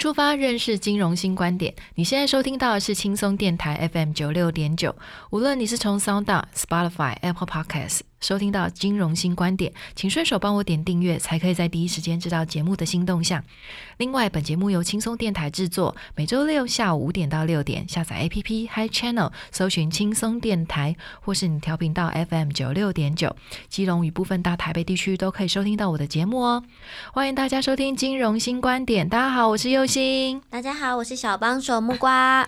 出发，认识金融新观点。你现在收听到的是轻松电台 FM 九六点九。无论你是从 Sound、Spotify、Apple Podcasts。收听到金融新观点，请顺手帮我点订阅，才可以在第一时间知道节目的新动向。另外，本节目由轻松电台制作，每周六下午五点到六点，下载 APP Hi Channel，搜寻轻松电台，或是你调频到 FM 九六点九，基隆与部分大台北地区都可以收听到我的节目哦。欢迎大家收听金融新观点，大家好，我是佑星，大家好，我是小帮手木瓜。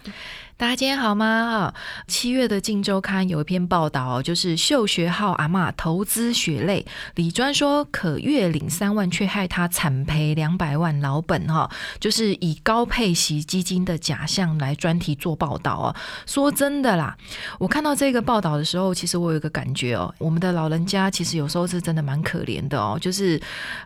大家今天好吗？七月的《镜周刊》有一篇报道，就是秀学号阿妈投资血泪，李专说可月领三万，却害他惨赔两百万老本。哈，就是以高配息基金的假象来专题做报道哦。说真的啦，我看到这个报道的时候，其实我有一个感觉哦，我们的老人家其实有时候是真的蛮可怜的哦，就是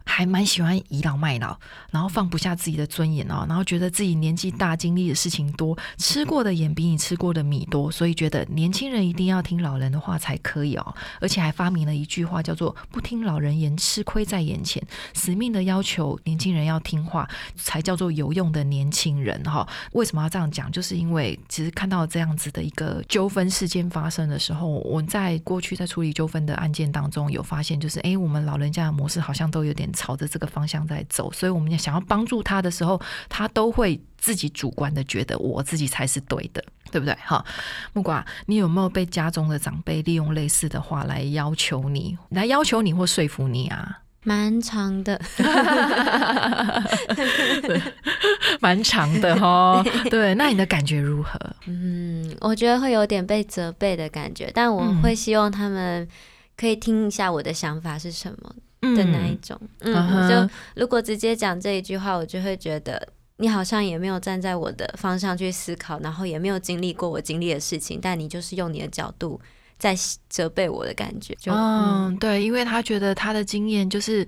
还蛮喜欢倚老卖老，然后放不下自己的尊严哦，然后觉得自己年纪大，经历的事情多，吃过的盐。比你吃过的米多，所以觉得年轻人一定要听老人的话才可以哦。而且还发明了一句话，叫做“不听老人言，吃亏在眼前”，死命的要求年轻人要听话，才叫做有用的年轻人哈。为什么要这样讲？就是因为其实看到这样子的一个纠纷事件发生的时候，我在过去在处理纠纷的案件当中有发现，就是哎，我们老人家的模式好像都有点朝着这个方向在走，所以我们也想要帮助他的时候，他都会。自己主观的觉得我自己才是对的，对不对？哈，木瓜，你有没有被家中的长辈利用类似的话来要求你，来要求你或说服你啊？蛮长的，蛮长的哈。对，那你的感觉如何？嗯，我觉得会有点被责备的感觉，但我会希望他们可以听一下我的想法是什么的那一种。嗯，就如果直接讲这一句话，我就会觉得。你好像也没有站在我的方向去思考，然后也没有经历过我经历的事情，但你就是用你的角度在责备我的感觉。嗯，对，因为他觉得他的经验就是，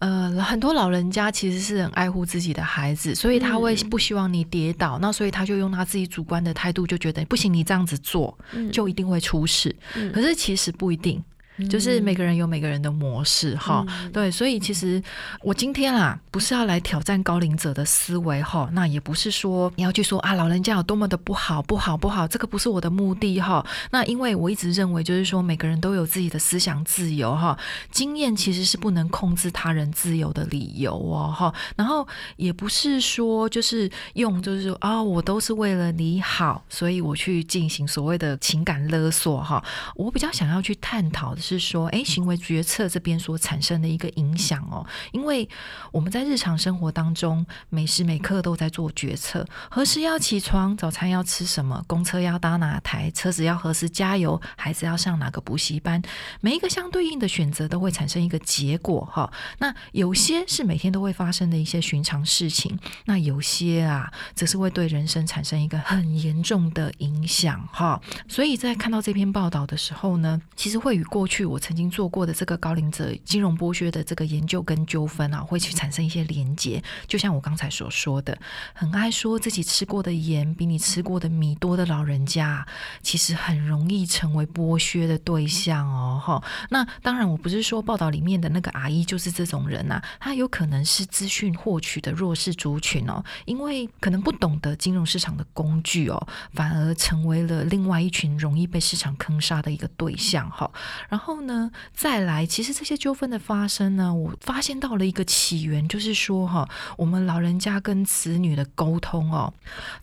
呃，很多老人家其实是很爱护自己的孩子，所以他会不希望你跌倒，那所以他就用他自己主观的态度，就觉得不行，你这样子做就一定会出事。可是其实不一定。就是每个人有每个人的模式哈，对，所以其实我今天啊，不是要来挑战高龄者的思维哈，那也不是说你要去说啊，老人家有多么的不好不好不好，这个不是我的目的哈。那因为我一直认为，就是说每个人都有自己的思想自由哈，经验其实是不能控制他人自由的理由哦哈。然后也不是说就是用就是说啊，我都是为了你好，所以我去进行所谓的情感勒索哈。我比较想要去探讨的。是说，哎，行为决策这边所产生的一个影响哦，因为我们在日常生活当中，每时每刻都在做决策：何时要起床，早餐要吃什么，公车要搭哪台，车子要何时加油，孩子要上哪个补习班，每一个相对应的选择都会产生一个结果哈。那有些是每天都会发生的一些寻常事情，那有些啊，则是会对人生产生一个很严重的影响哈。所以在看到这篇报道的时候呢，其实会与过去。去我曾经做过的这个高龄者金融剥削的这个研究跟纠纷啊，会去产生一些连结。就像我刚才所说的，很爱说自己吃过的盐比你吃过的米多的老人家，其实很容易成为剥削的对象哦。哈，那当然我不是说报道里面的那个阿姨就是这种人呐，她有可能是资讯获取的弱势族群哦，因为可能不懂得金融市场的工具哦，反而成为了另外一群容易被市场坑杀的一个对象哈。然后。后呢，再来，其实这些纠纷的发生呢，我发现到了一个起源，就是说哈，我们老人家跟子女的沟通哦，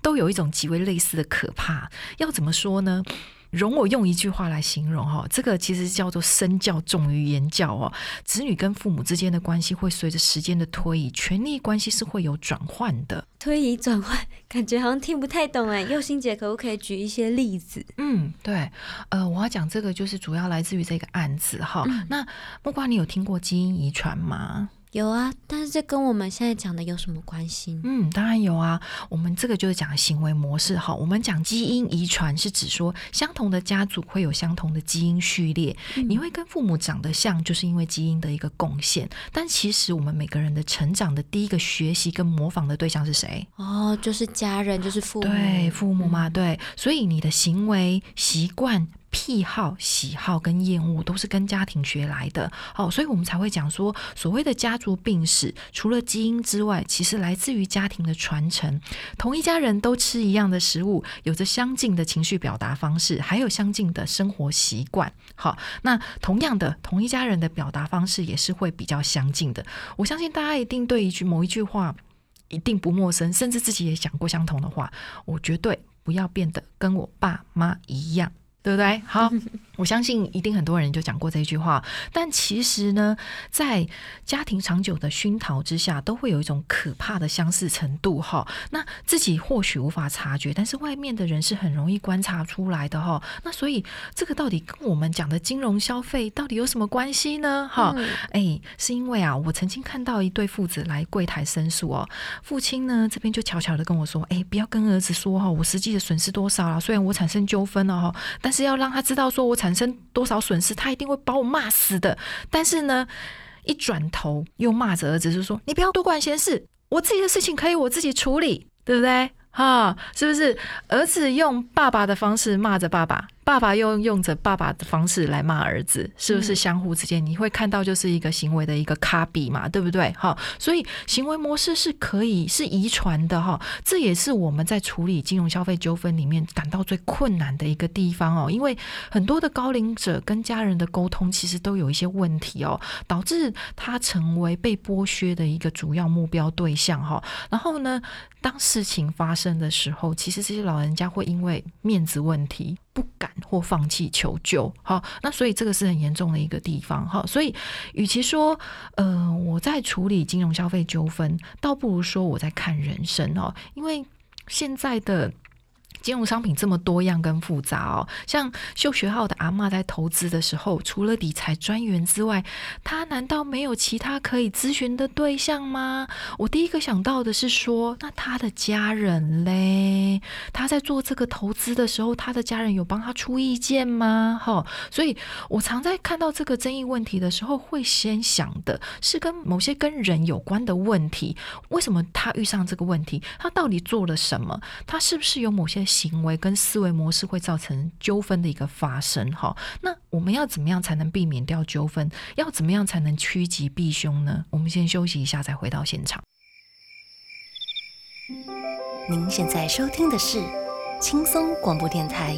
都有一种极为类似的可怕。要怎么说呢？容我用一句话来形容哈，这个其实叫做身教重于言教哦。子女跟父母之间的关系会随着时间的推移，权力关系是会有转换的。推移转换，感觉好像听不太懂哎。佑心姐可不可以举一些例子？嗯，对，呃，我要讲这个就是主要来自于这个案子哈。那木瓜，你有听过基因遗传吗？有啊，但是这跟我们现在讲的有什么关系？嗯，当然有啊。我们这个就是讲行为模式哈。我们讲基因遗传是指说，相同的家族会有相同的基因序列。你会跟父母长得像，就是因为基因的一个贡献。但其实我们每个人的成长的第一个学习跟模仿的对象是谁？哦，就是家人，就是父母。对，父母嘛，对。所以你的行为习惯。癖好、喜好跟厌恶都是跟家庭学来的，哦，所以我们才会讲说，所谓的家族病史，除了基因之外，其实来自于家庭的传承。同一家人都吃一样的食物，有着相近的情绪表达方式，还有相近的生活习惯。好，那同样的，同一家人的表达方式也是会比较相近的。我相信大家一定对一句某一句话一定不陌生，甚至自己也讲过相同的话。我绝对不要变得跟我爸妈一样。对不对？好，我相信一定很多人就讲过这句话。但其实呢，在家庭长久的熏陶之下，都会有一种可怕的相似程度哈。那自己或许无法察觉，但是外面的人是很容易观察出来的哈。那所以这个到底跟我们讲的金融消费到底有什么关系呢？哈，哎，是因为啊，我曾经看到一对父子来柜台申诉哦，父亲呢这边就悄悄的跟我说，哎，不要跟儿子说哈，我实际的损失多少了，虽然我产生纠纷了哈，但但是要让他知道，说我产产生多少损失，他一定会把我骂死的。但是呢，一转头又骂着儿子，就说：“你不要多管闲事，我自己的事情可以我自己处理，对不对？哈，是不是？”儿子用爸爸的方式骂着爸爸。爸爸又用着爸爸的方式来骂儿子，是不是相互之间你会看到就是一个行为的一个卡比嘛，对不对？哈，所以行为模式是可以是遗传的哈，这也是我们在处理金融消费纠纷里面感到最困难的一个地方哦，因为很多的高龄者跟家人的沟通其实都有一些问题哦，导致他成为被剥削的一个主要目标对象哈。然后呢，当事情发生的时候，其实这些老人家会因为面子问题。不敢或放弃求救，好，那所以这个是很严重的一个地方，哈，所以与其说，呃，我在处理金融消费纠纷，倒不如说我在看人生，哦，因为现在的。金融商品这么多样跟复杂哦，像秀学号的阿妈在投资的时候，除了理财专员之外，他难道没有其他可以咨询的对象吗？我第一个想到的是说，那他的家人嘞，他在做这个投资的时候，他的家人有帮他出意见吗？哈，所以我常在看到这个争议问题的时候，会先想的是跟某些跟人有关的问题。为什么他遇上这个问题？他到底做了什么？他是不是有某些？行为跟思维模式会造成纠纷的一个发生，哈，那我们要怎么样才能避免掉纠纷？要怎么样才能趋吉避凶呢？我们先休息一下，再回到现场。您现在收听的是轻松广播电台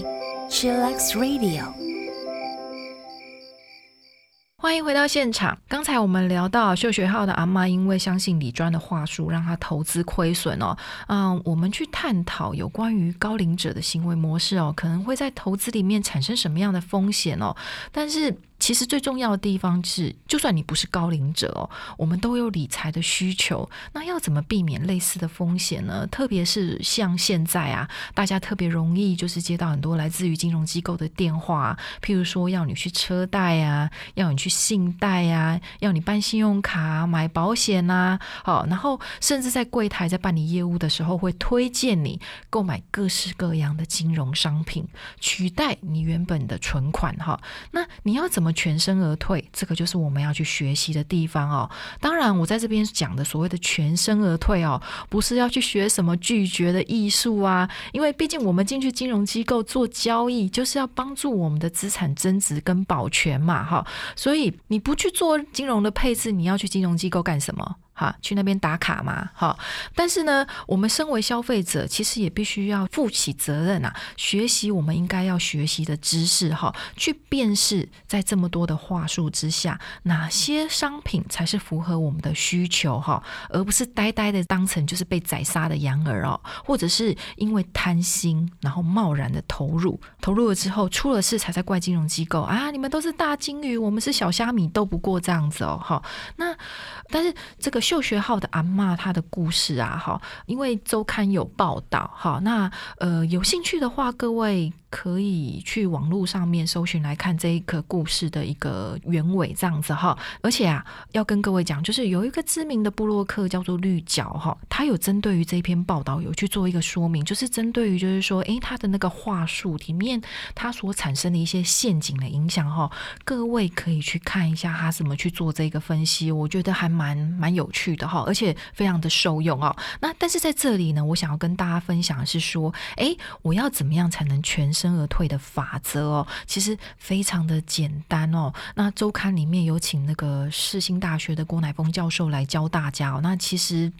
，Chillax Radio。欢迎回到现场。刚才我们聊到秀学号的阿妈，因为相信李专的话术，让他投资亏损哦。嗯，我们去探讨有关于高龄者的行为模式哦，可能会在投资里面产生什么样的风险哦？但是。其实最重要的地方是，就算你不是高龄者哦，我们都有理财的需求。那要怎么避免类似的风险呢？特别是像现在啊，大家特别容易就是接到很多来自于金融机构的电话，譬如说要你去车贷啊，要你去信贷啊，要你办信用卡、买保险呐，好，然后甚至在柜台在办理业务的时候，会推荐你购买各式各样的金融商品，取代你原本的存款哈。那你要怎么？全身而退，这个就是我们要去学习的地方哦。当然，我在这边讲的所谓的全身而退哦，不是要去学什么拒绝的艺术啊。因为毕竟我们进去金融机构做交易，就是要帮助我们的资产增值跟保全嘛，哈。所以你不去做金融的配置，你要去金融机构干什么？哈，去那边打卡嘛，哈。但是呢，我们身为消费者，其实也必须要负起责任啊，学习我们应该要学习的知识，哈，去辨识在这么多的话术之下，哪些商品才是符合我们的需求，哈，而不是呆呆的当成就是被宰杀的羊儿哦，或者是因为贪心，然后贸然的投入，投入了之后出了事才在怪金融机构啊，你们都是大金鱼，我们是小虾米，斗不过这样子哦，哈。那但是这个。就学号的阿妈，她的故事啊，哈，因为周刊有报道，哈，那呃，有兴趣的话，各位。可以去网络上面搜寻来看这一个故事的一个原委，这样子哈。而且啊，要跟各位讲，就是有一个知名的布洛克叫做绿角哈，他有针对于这篇报道有去做一个说明，就是针对于就是说，诶，他的那个话术里面，他所产生的一些陷阱的影响哈，各位可以去看一下他怎么去做这个分析，我觉得还蛮蛮有趣的哈，而且非常的受用哦。那但是在这里呢，我想要跟大家分享的是说，诶，我要怎么样才能全。生而退的法则哦，其实非常的简单哦。那周刊里面有请那个世新大学的郭乃峰教授来教大家哦。那其实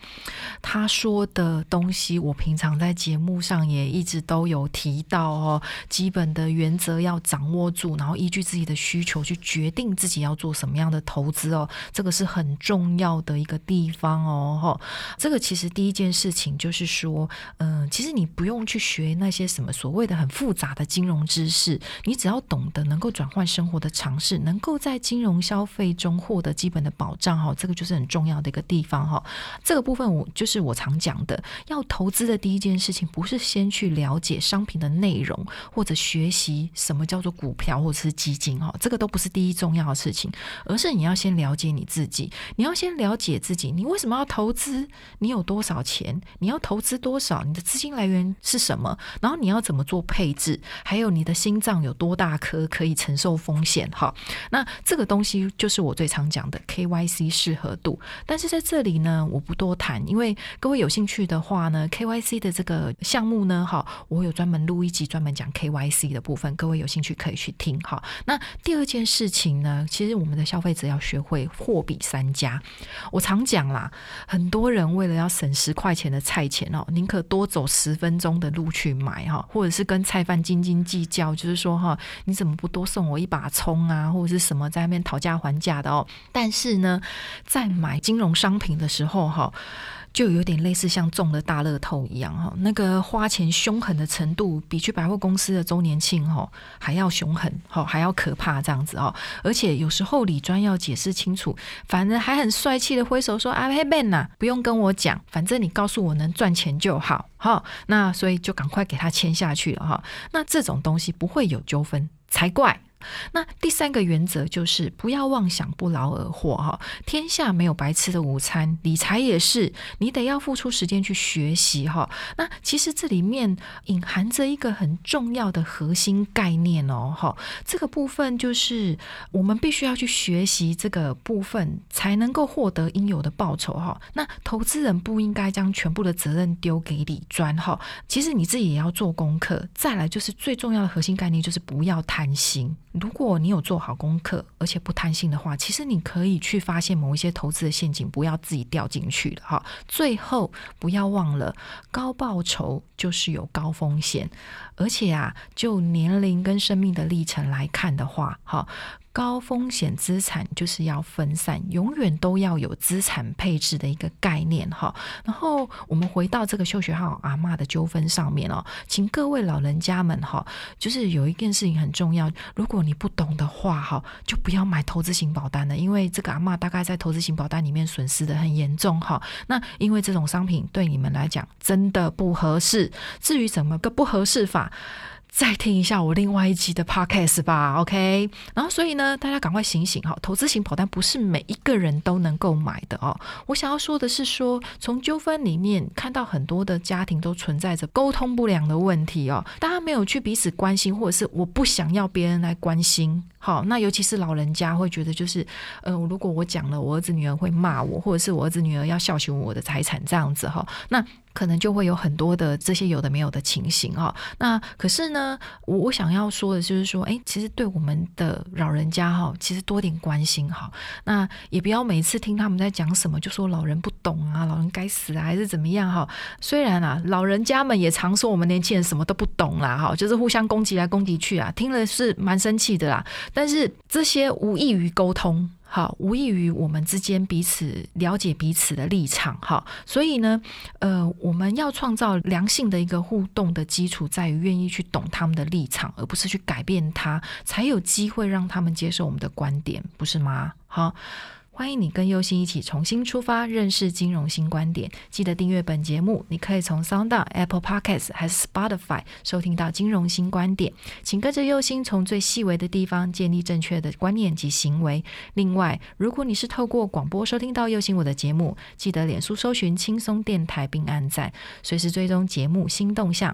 他说的东西，我平常在节目上也一直都有提到哦。基本的原则要掌握住，然后依据自己的需求去决定自己要做什么样的投资哦。这个是很重要的一个地方哦。哈，这个其实第一件事情就是说，嗯，其实你不用去学那些什么所谓的很复杂。的金融知识，你只要懂得能够转换生活的常识，能够在金融消费中获得基本的保障哈，这个就是很重要的一个地方哈。这个部分我就是我常讲的，要投资的第一件事情，不是先去了解商品的内容，或者学习什么叫做股票或者是基金哈，这个都不是第一重要的事情，而是你要先了解你自己，你要先了解自己，你为什么要投资？你有多少钱？你要投资多少？你的资金来源是什么？然后你要怎么做配置？还有你的心脏有多大颗可以承受风险？哈，那这个东西就是我最常讲的 KYC 适合度。但是在这里呢，我不多谈，因为各位有兴趣的话呢，KYC 的这个项目呢，哈，我有专门录一集专门讲 KYC 的部分，各位有兴趣可以去听。哈，那第二件事情呢，其实我们的消费者要学会货比三家。我常讲啦，很多人为了要省十块钱的菜钱哦，宁可多走十分钟的路去买哈，或者是跟菜贩斤斤计较，就是说哈，你怎么不多送我一把葱啊，或者是什么在那边讨价还价的哦？但是呢，在买金融商品的时候哈。就有点类似像中了大乐透一样哈，那个花钱凶狠的程度比去百货公司的周年庆哈还要凶狠哈，还要可怕这样子哦。而且有时候李专要解释清楚，反正还很帅气的挥手说：“啊嘿 Ben 呐，不用跟我讲，反正你告诉我能赚钱就好。”哈，那所以就赶快给他签下去了哈。那这种东西不会有纠纷才怪。那第三个原则就是不要妄想不劳而获哈，天下没有白吃的午餐，理财也是，你得要付出时间去学习哈。那其实这里面隐含着一个很重要的核心概念哦哈，这个部分就是我们必须要去学习这个部分，才能够获得应有的报酬哈。那投资人不应该将全部的责任丢给李专哈，其实你自己也要做功课。再来就是最重要的核心概念就是不要贪心。如果你有做好功课，而且不贪心的话，其实你可以去发现某一些投资的陷阱，不要自己掉进去了哈。最后不要忘了，高报酬就是有高风险，而且啊，就年龄跟生命的历程来看的话，哈。高风险资产就是要分散，永远都要有资产配置的一个概念哈。然后我们回到这个秀学号阿妈的纠纷上面哦，请各位老人家们哈，就是有一件事情很重要，如果你不懂的话哈，就不要买投资型保单了，因为这个阿妈大概在投资型保单里面损失的很严重哈。那因为这种商品对你们来讲真的不合适，至于怎么个不合适法？再听一下我另外一集的 podcast 吧，OK。然后，所以呢，大家赶快醒醒哈！投资型保单不是每一个人都能够买的哦。我想要说的是，说从纠纷里面看到很多的家庭都存在着沟通不良的问题哦，大家没有去彼此关心，或者是我不想要别人来关心。好，那尤其是老人家会觉得，就是，呃，如果我讲了，我儿子女儿会骂我，或者是我儿子女儿要孝顺我的财产这样子哈，那。可能就会有很多的这些有的没有的情形哈。那可是呢，我我想要说的就是说，哎，其实对我们的老人家哈，其实多点关心哈。那也不要每次听他们在讲什么，就说老人不懂啊，老人该死啊，还是怎么样哈。虽然啊，老人家们也常说我们年轻人什么都不懂啦哈，就是互相攻击来攻击去啊，听了是蛮生气的啦。但是这些无异于沟通。好，无异于我们之间彼此了解彼此的立场，哈，所以呢，呃，我们要创造良性的一个互动的基础，在于愿意去懂他们的立场，而不是去改变他，才有机会让他们接受我们的观点，不是吗？好。欢迎你跟优心一起重新出发，认识金融新观点。记得订阅本节目，你可以从 Sound、Apple Podcasts 还是 Spotify 收听到金融新观点。请跟着优心，从最细微的地方建立正确的观念及行为。另外，如果你是透过广播收听到优心我的节目，记得脸书搜寻轻松电台并按赞，随时追踪节目新动向。